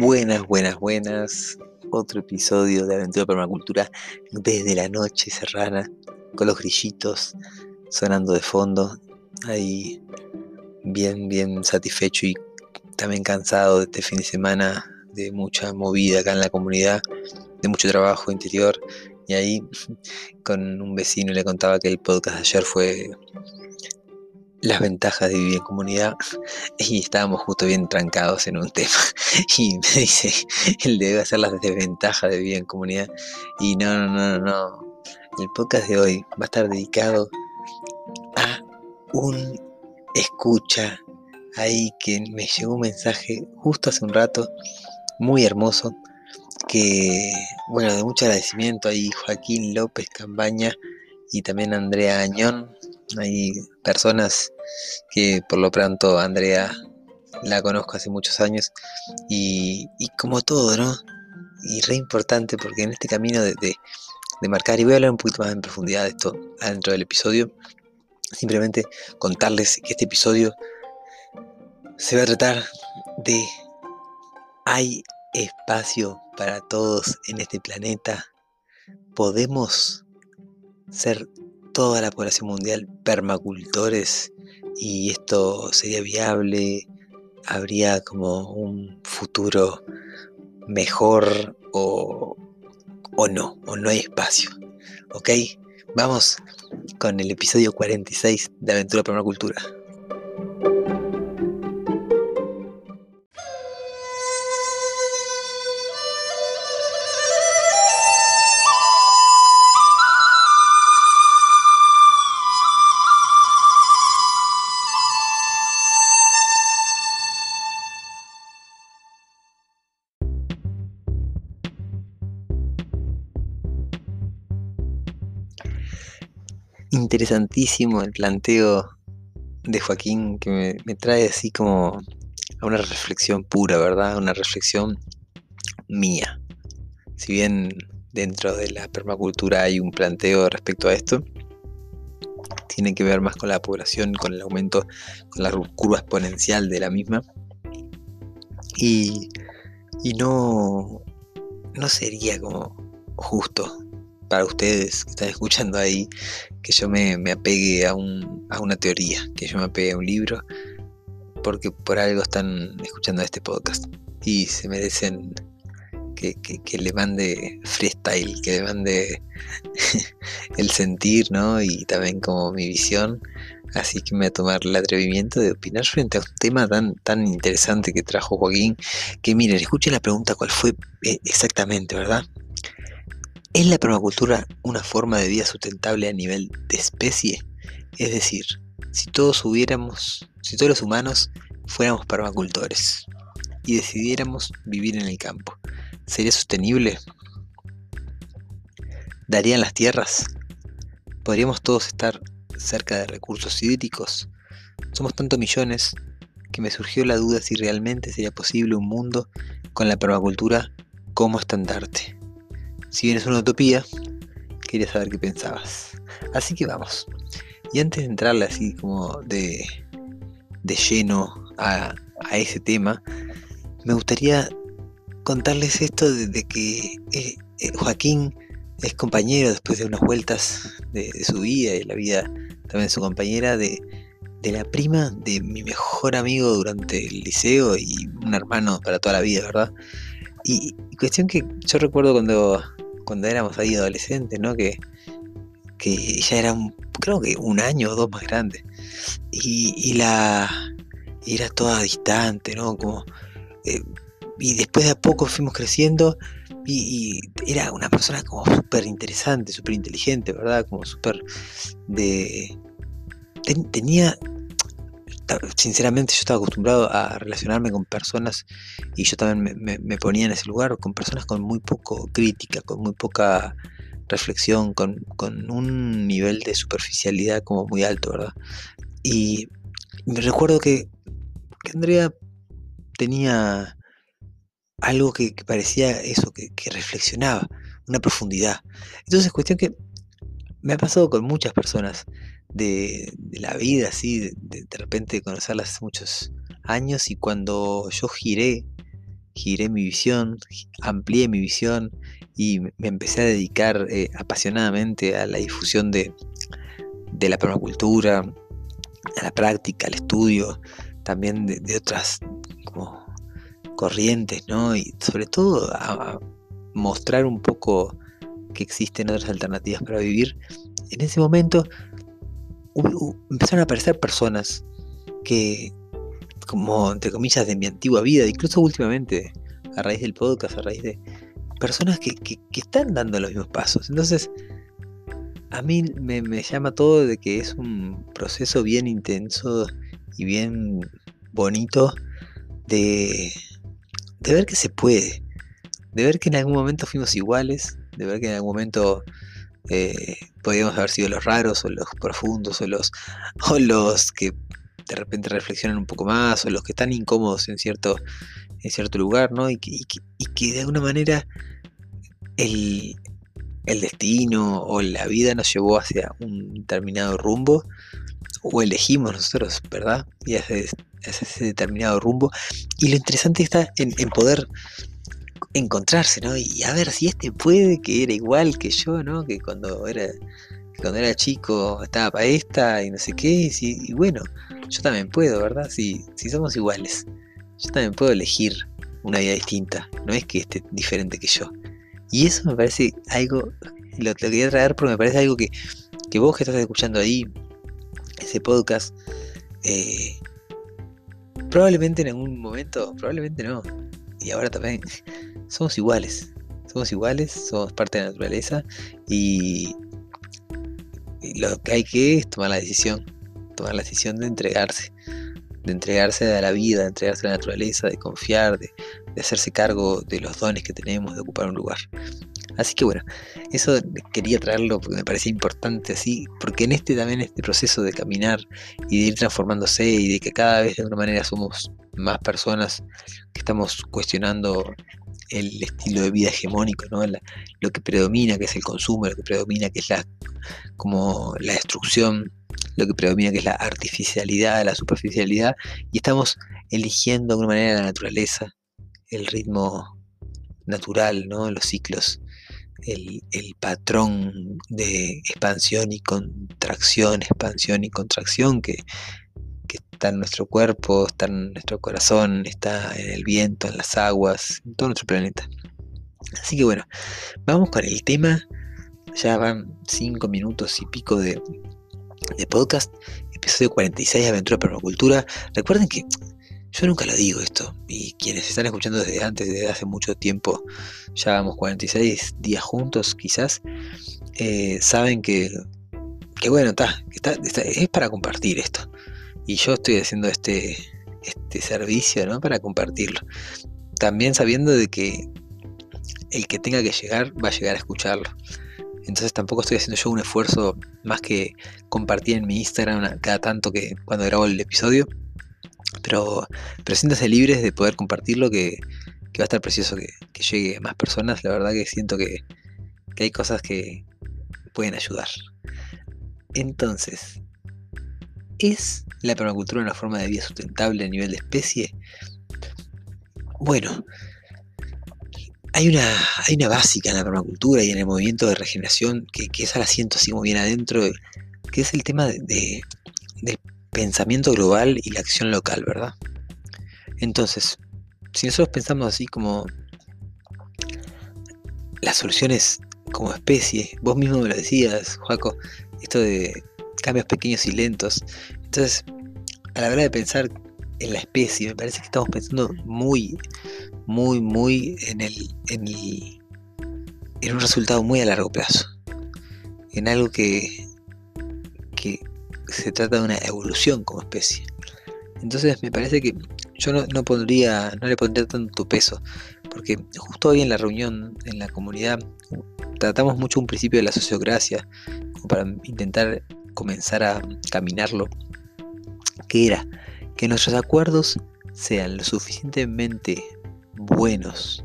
Buenas, buenas, buenas. Otro episodio de Aventura Permacultura desde la noche serrana, con los grillitos sonando de fondo. Ahí bien, bien satisfecho y también cansado de este fin de semana, de mucha movida acá en la comunidad, de mucho trabajo interior. Y ahí con un vecino le contaba que el podcast de ayer fue las ventajas de vivir en comunidad. Y estábamos justo bien trancados en un tema. Y me dice él debe hacer las desventajas de vivir en comunidad. Y no, no, no, no, el podcast de hoy va a estar dedicado a un escucha ahí que me llegó un mensaje justo hace un rato muy hermoso que bueno de mucho agradecimiento ahí Joaquín López Cambaña y también Andrea Añón hay personas que por lo pronto Andrea la conozco hace muchos años y, como todo, ¿no? Y re importante porque en este camino de, de, marcar, y voy a hablar un poquito más en profundidad de esto adentro del episodio, simplemente contarles que este episodio se va a tratar de hay espacio para todos en este planeta, podemos ser toda la población mundial permacultores y esto sería viable, habría como un futuro mejor o, o no, o no hay espacio. ¿Ok? Vamos con el episodio 46 de Aventura Permacultura. Interesantísimo el planteo de Joaquín que me, trae así como a una reflexión pura, ¿verdad? Una reflexión mía. Si bien dentro de la permacultura hay un planteo respecto a esto, tiene que ver más con la población, con el aumento, con la curva exponencial de la misma. Y, y no, no sería como justo para ustedes que están escuchando ahí, que yo me, apegue a, un, a una teoría, que yo me apegue a un libro, porque por algo están escuchando este podcast y se merecen que, que, le mande freestyle, que le mande el sentir, ¿no? Y también como mi visión. Así que me voy a tomar el atrevimiento de opinar frente a un tema tan, tan interesante que trajo Joaquín. Que miren, escuchen la pregunta cuál fue eh, exactamente, ¿verdad? ¿Es la permacultura una forma de vida sustentable a nivel de especie? Es decir, si todos hubiéramos, si todos los humanos fuéramos permacultores y decidiéramos vivir en el campo, ¿sería sostenible? ¿Darían las tierras? ¿Podríamos todos estar cerca de recursos hídricos? Somos tantos millones que me surgió la duda si realmente sería posible un mundo con la permacultura como estandarte. Si bien es una utopía, quería saber qué pensabas. Así que vamos. Y antes de entrarle así como de, de lleno a, ese tema, me gustaría contarles esto de, que eh, eh, Joaquín es compañero después de unas vueltas de, su vida y la vida también de su compañera de, de la prima de mi mejor amigo durante el liceo y un hermano para toda la vida, ¿verdad? Y, cuestión que yo recuerdo cuando, cuando éramos ahí adolescentes, ¿no? Que, que ya era, un, creo que un año o dos más grande. Y, la era toda distante, ¿no? Como, eh, y después de a poco fuimos creciendo y, era una persona como súper interesante, súper inteligente, ¿verdad? Como súper de... tenía sinceramente yo estaba acostumbrado a relacionarme con personas y yo también me, ponía en ese lugar con personas con muy poco crítica, con muy poca reflexión, con, un nivel de superficialidad como muy alto, ¿verdad? Y me recuerdo que, Andrea tenía algo que, parecía eso, que, que, reflexionaba, una profundidad. Entonces, cuestión que me ha pasado con muchas personas de, la vida, así, de, de, repente conocerlas hace muchos años y cuando yo giré, giré mi visión, amplié mi visión y me empecé a dedicar eh, apasionadamente a la difusión de, de, la permacultura, a la práctica, al estudio, también de, otras como corrientes, ¿no? Y sobre todo a mostrar un poco que existen otras alternativas para vivir. En ese momento empezaron a aparecer personas que, como entre comillas, de mi antigua vida, incluso últimamente, a raíz del podcast, a raíz de personas que, están dando los mismos pasos. Entonces, a mí me, llama todo de que es un proceso bien intenso y bien bonito de, de ver que se puede, de ver que en algún momento fuimos iguales, de ver que en algún momento eh, podríamos haber sido los raros o los profundos o los, o los que de repente reflexionan un poco más o los que están incómodos en cierto, en cierto lugar, ¿no? Y que, y de alguna manera el, destino o la vida nos llevó hacia un determinado rumbo o elegimos nosotros, ¿verdad? Y hacia, ese determinado rumbo. Y lo interesante está en poder encontrarse, ¿no? Y a ver si este puede, que era igual que yo, ¿no? Que cuando era, cuando era chico estaba para esta y no sé qué, y, bueno, yo también puedo, ¿verdad? Si, si somos iguales, yo también puedo elegir una vida distinta, no es que esté diferente que yo. Y eso me parece algo, lo, quería traer porque me parece algo que, que vos que estás escuchando ahí, ese podcast, eh, probablemente en algún momento, probablemente no, y ahora también somos iguales. Somos iguales, somos parte de la naturaleza y, lo que hay que es tomar la decisión, tomar la decisión de entregarse, de entregarse a la vida, de entregarse a la naturaleza, de confiar, de, de hacerse cargo de los dones que tenemos, de ocupar un lugar. Así que bueno, eso quería traerlo porque me parecía importante así, porque en este también este proceso de caminar y de ir transformándose y de que cada vez de alguna manera somos más personas que estamos cuestionando el estilo de vida hegemónico, ¿no? lo que predomina que es el consumo, lo que predomina que es la como la destrucción, lo que predomina que es la artificialidad, la superficialidad, y estamos eligiendo de alguna manera la naturaleza, el ritmo natural, ¿no? los ciclos, el, el patrón de expansión y contracción, expansión y contracción que está en nuestro cuerpo, está en nuestro corazón, está en el viento, en las aguas, en todo nuestro planeta. Así que bueno, vamos con el tema. Ya van 5 minutos y pico de, podcast. Episodio 46 de Aventura Permacultura. Recuerden que yo nunca lo digo esto. Y quienes están escuchando desde antes, desde hace mucho tiempo, ya vamos 46 días juntos quizás, eh, saben que, que bueno, está, es para compartir esto y yo estoy haciendo este, este servicio ¿no? para compartirlo. También sabiendo de que el que tenga que llegar va a llegar a escucharlo. Entonces tampoco estoy haciendo yo un esfuerzo más que compartir en mi Instagram cada tanto que cuando grabo el episodio. Pero, pero siéntase libres de poder compartirlo que, que va a estar precioso que, llegue a más personas. La verdad que siento que, que hay cosas que pueden ayudar. Entonces, ¿Es la permacultura una forma de vida sustentable a nivel de especie? Bueno, hay una, hay una básica en la permacultura y en el movimiento de regeneración que, que esa la siento así muy bien adentro, que es el tema de, del pensamiento global y la acción local, ¿verdad? Entonces, si nosotros pensamos así como las soluciones como especie, vos mismo me lo decías, Joaco, esto de cambios pequeños y lentos. Entonces, a la hora de pensar en la especie, me parece que estamos pensando muy, muy, muy en el, en el, en un resultado muy a largo plazo. En algo que, que se trata de una evolución como especie. Entonces me parece que yo no, pondría, no le pondría tanto peso, porque justo hoy en la reunión en la comunidad tratamos mucho un principio de la sociocracia, como para intentar comenzar a caminarlo, que era que nuestros acuerdos sean lo suficientemente buenos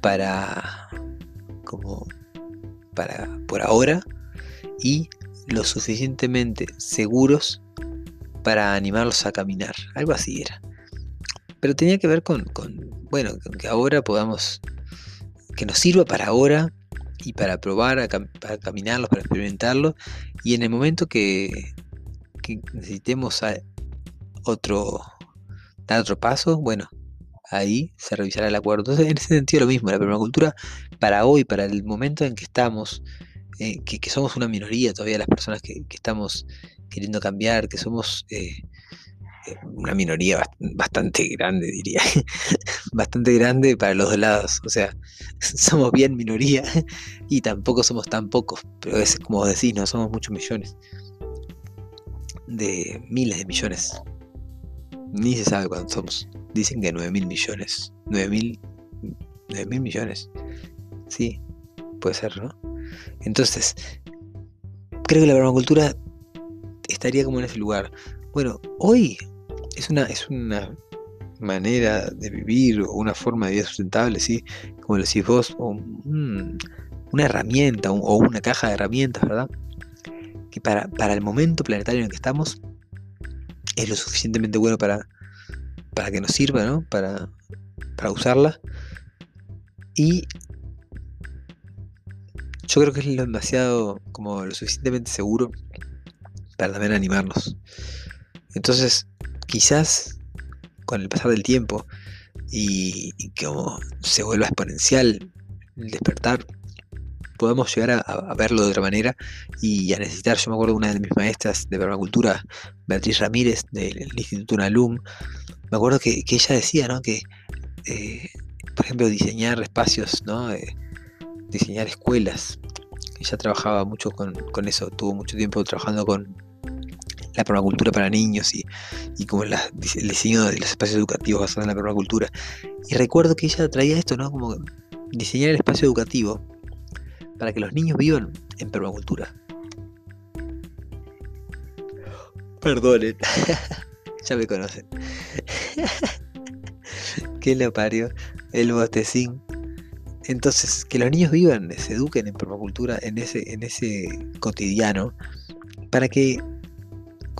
para como para por ahora y lo suficientemente seguros para animarlos a caminar. Algo así era. Pero tenía que ver con, bueno, que ahora podamos, que nos sirva para ahora y para probar, para caminarlos, para experimentarlo. Y en el momento que, que necesitemos otro, dar otro paso, bueno, ahí se revisará el acuerdo. Entonces, en ese sentido, lo mismo, la permacultura para hoy, para el momento en que estamos, eh, que, somos una minoría todavía las personas que, estamos queriendo cambiar, que somos eh, eh, una minoría bastante grande, diría, bastante grande para los dos lados. O sea, somos bien minoría y tampoco somos tan pocos, pero es como decís, no somos muchos millones, de miles de millones. Ni se sabe cuántos somos. Dicen que 9 mil millones. 9 mil, 9 mil millones. Sí, puede ser, ¿no? Entonces, creo que la permacultura estaría como en ese lugar. Bueno, hoy es una, es una manera de vivir o una forma de vida sustentable, ¿sí? Como lo decís vos, o una herramienta o una caja de herramientas, ¿verdad? Que para, para el momento planetario en el que estamos es lo suficientemente bueno para, para que nos sirva, ¿no? Para, para usarla. Y yo creo que es lo demasiado, como lo suficientemente seguro para también animarnos. Entonces, quizás con el pasar del tiempo y, como se vuelva exponencial el despertar, podemos llegar a, verlo de otra manera y a necesitar. Yo me acuerdo de una de mis maestras de permacultura, Beatriz Ramírez, del Instituto Unalum, me acuerdo que, ella decía, ¿no? Que, eh, por ejemplo, diseñar espacios, ¿no? Eh, diseñar escuelas. Ella trabajaba mucho con, eso, tuvo mucho tiempo trabajando con la permacultura para niños y, y como el diseño de los espacios educativos basados en la permacultura. Y recuerdo que ella traía esto, ¿no? Como diseñar el espacio educativo para que los niños vivan en permacultura. Perdonen, ya me conocen. Qué lo parió, el botecín. Entonces, que los niños vivan, se eduquen en permacultura, en ese, en ese cotidiano, para que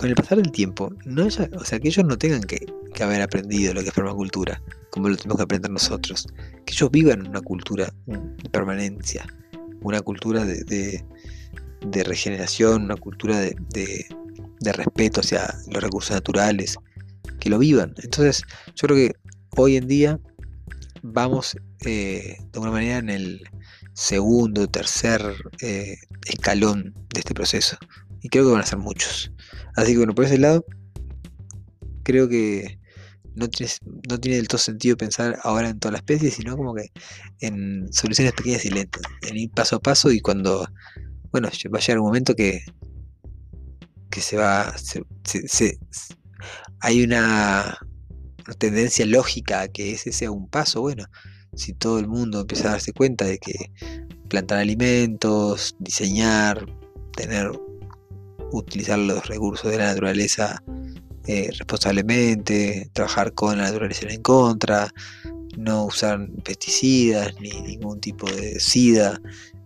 con el pasar del tiempo, no o sea, que ellos no tengan que, haber aprendido lo que es permacultura, como lo tenemos que aprender nosotros. Que ellos vivan una cultura de permanencia, una cultura de, regeneración, una cultura de, de, respeto hacia los recursos naturales, que lo vivan. Entonces, yo creo que hoy en día vamos eh, de alguna manera en el segundo, tercer eh, escalón de este proceso. Y creo que van a ser muchos. Así que bueno, por ese lado, creo que no tiene, no tiene del todo sentido pensar ahora en toda la especie, sino como que en soluciones pequeñas y lentas, en ir paso a paso y cuando, bueno, va a llegar un momento que, que se va, hay una, tendencia lógica a que ese sea un paso, bueno, si todo el mundo empieza a darse cuenta de que plantar alimentos, diseñar, tener, utilizar los recursos de la naturaleza eh, responsablemente, trabajar con la naturaleza en contra, no usar pesticidas ni ningún tipo de sida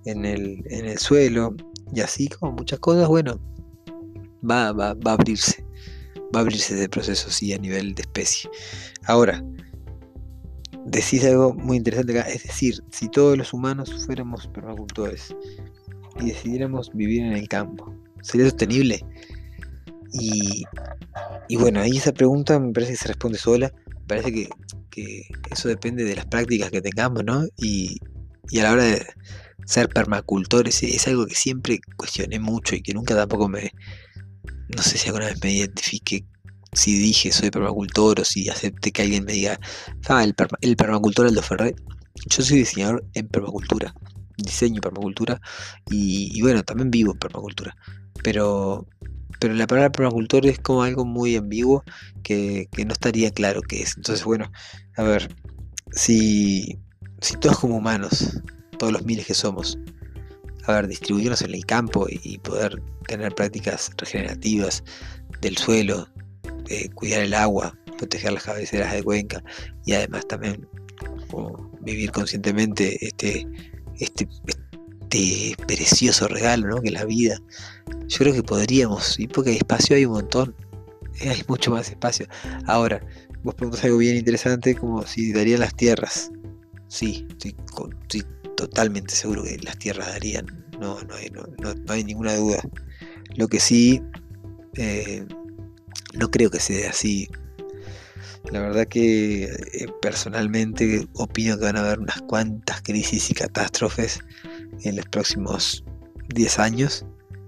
en el, en el suelo, y así como muchas cosas, bueno, va, va, va a abrirse va a abrirse ese proceso sí a nivel de especie. Ahora, decís algo muy interesante acá, es decir, si todos los humanos fuéramos permacultores y decidiéramos vivir en el campo, ¿sería sostenible? Y, bueno, ahí esa pregunta me parece que se responde sola, parece que, eso depende de las prácticas que tengamos, ¿no? Y, a la hora de ser permacultores es algo que siempre cuestioné mucho y que nunca tampoco me, no sé si alguna vez me identifique si dije soy permacultor o si acepté que alguien me diga, ah, el, el permacultor Aldo Ferrer. Yo soy diseñador en permacultura, diseño permacultura y, bueno, también vivo en permacultura. Pero pero la palabra permacultor es como algo muy ambiguo que, no estaría claro qué es. Entonces, bueno, a ver, si, si todos como humanos, todos los miles que somos, a ver, distribuirnos en el campo y, poder tener prácticas regenerativas del suelo, cuidar el agua, proteger las cabeceras de cuenca y además también vivir conscientemente este, este, este precioso regalo ¿no? que la vida. Yo creo que podríamos, y porque hay espacio hay un montón, eh, hay mucho más espacio. Ahora, vos preguntas algo bien interesante como si darían las tierras. Sí, estoy, totalmente seguro que las tierras darían, no, no, hay, no, hay ninguna duda. Lo que sí, eh, no creo que sea así la verdad que eh, personalmente opino que van a haber unas cuantas crisis y catástrofes en los próximos 10 años.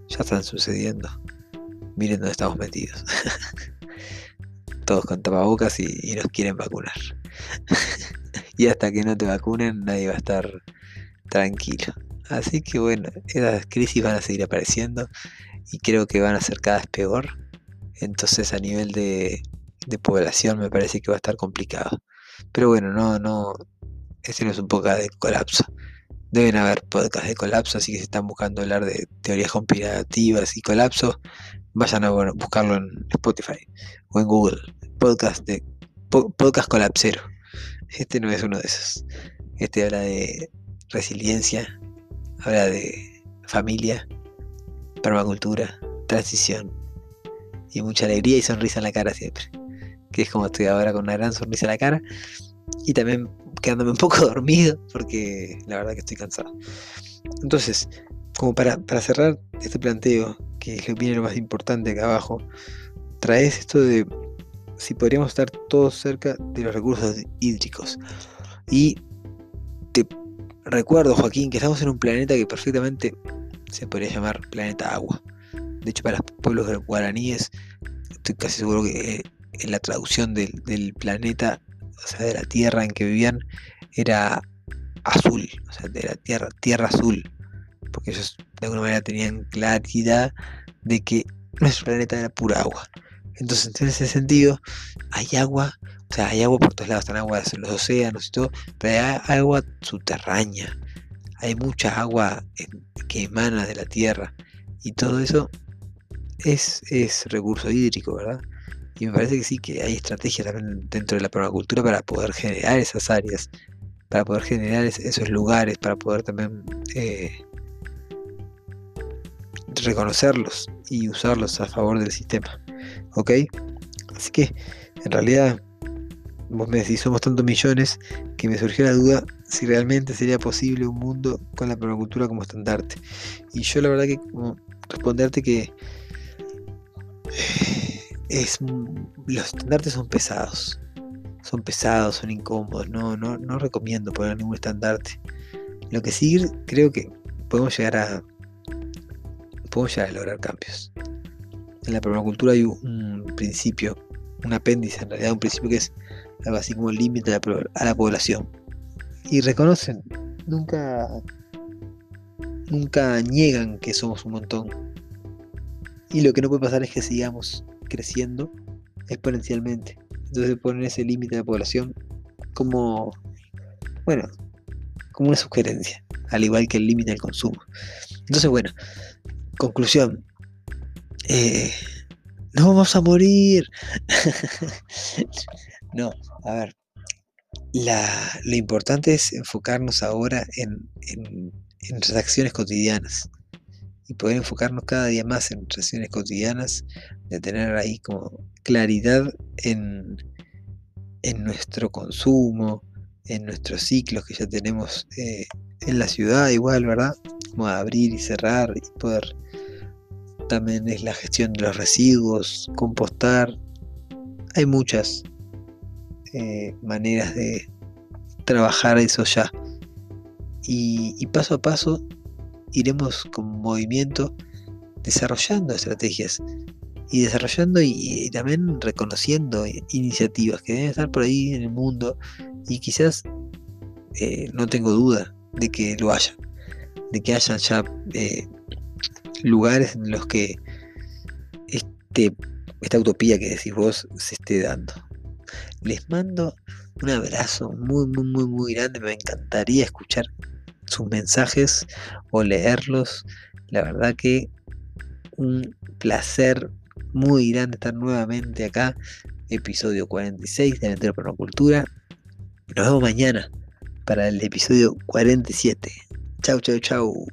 Ya están sucediendo. Miren dónde estamos metidos. Todos con tapabocas y, nos quieren vacunar. y hasta que no te vacunen nadie va a estar tranquilo. Así que bueno, esas crisis van a seguir apareciendo y creo que van a ser cada vez peor. Entonces a nivel de de población me parece que va a estar complicado. Pero bueno, no, no, este no es un poco de colapso. Deben haber podcasts de colapso, así que si están buscando hablar de teorías conspirativas y colapso, vayan a buscarlo en Spotify o en Google. Podcast de podcast colapsero. Este no es uno de esos. Este habla de resiliencia, habla de familia, permacultura, transición y mucha alegría y sonrisa en la cara siempre que es como estoy ahora con una gran sonrisa en la cara. Y también quedándome un poco dormido, porque la verdad que estoy cansado. Entonces, como para, cerrar este planteo, que viene lo más importante acá abajo, traes esto de si podríamos estar todos cerca de los recursos hídricos. Y te recuerdo, Joaquín, que estamos en un planeta que perfectamente se podría llamar planeta agua. De hecho, para los pueblos guaraníes, estoy casi seguro que en la traducción del, planeta, o sea, de la tierra en que vivían, era azul, o sea, de la tierra, tierra azul, porque ellos de alguna manera tenían claridad de que nuestro planeta era pura agua. Entonces, en ese sentido, hay agua, o sea, hay agua por todos lados, están aguas en los océanos y todo, pero hay agua subterránea, hay mucha agua que emana de la tierra, y todo eso es, es recurso hídrico, ¿verdad? Y me parece que sí, que hay estrategias también dentro de la permacultura para poder generar esas áreas, para poder generar esos lugares, para poder también eh, reconocerlos y usarlos a favor del sistema. ¿Ok? Así que, en realidad, vos me decís, somos tantos millones que me surgió la duda si realmente sería posible un mundo con la permacultura como estandarte. Y yo la verdad que como responderte que es, los estandartes son pesados. Son pesados, son incómodos. No, no, no recomiendo poner ningún estandarte. Lo que sí creo que podemos llegar a. Podemos llegar a lograr cambios. En la permacultura hay un, principio, un apéndice, en realidad un principio que es algo así como el límite a, a la población. Y reconocen, nunca nunca niegan que somos un montón. Y lo que no puede pasar es que sigamos creciendo exponencialmente. Entonces ponen ese límite de la población como, bueno, como una sugerencia, al igual que el límite del consumo. Entonces, bueno, conclusión. Eh, no vamos a morir. no, a ver. lo importante es enfocarnos ahora en, en, en acciones cotidianas y poder enfocarnos cada día más en relaciones cotidianas, de tener ahí como claridad en, en nuestro consumo, en nuestros ciclos que ya tenemos eh, en la ciudad igual, ¿verdad? Como abrir y cerrar y poder también es la gestión de los residuos, compostar. Hay muchas eh, maneras de trabajar eso ya. y, paso a paso iremos con movimiento desarrollando estrategias y desarrollando y, también reconociendo iniciativas que deben estar por ahí en el mundo y quizás eh, no tengo duda de que lo haya, de que haya ya eh, lugares en los que este, esta utopía que decís vos se esté dando. Les mando un abrazo muy, muy, muy, muy grande. Me encantaría escuchar sus mensajes o leerlos. La verdad que un placer muy grande estar nuevamente acá. Episodio 46 de Aventura Permacultura. Nos vemos mañana para el episodio 47. Chau, chau, chau.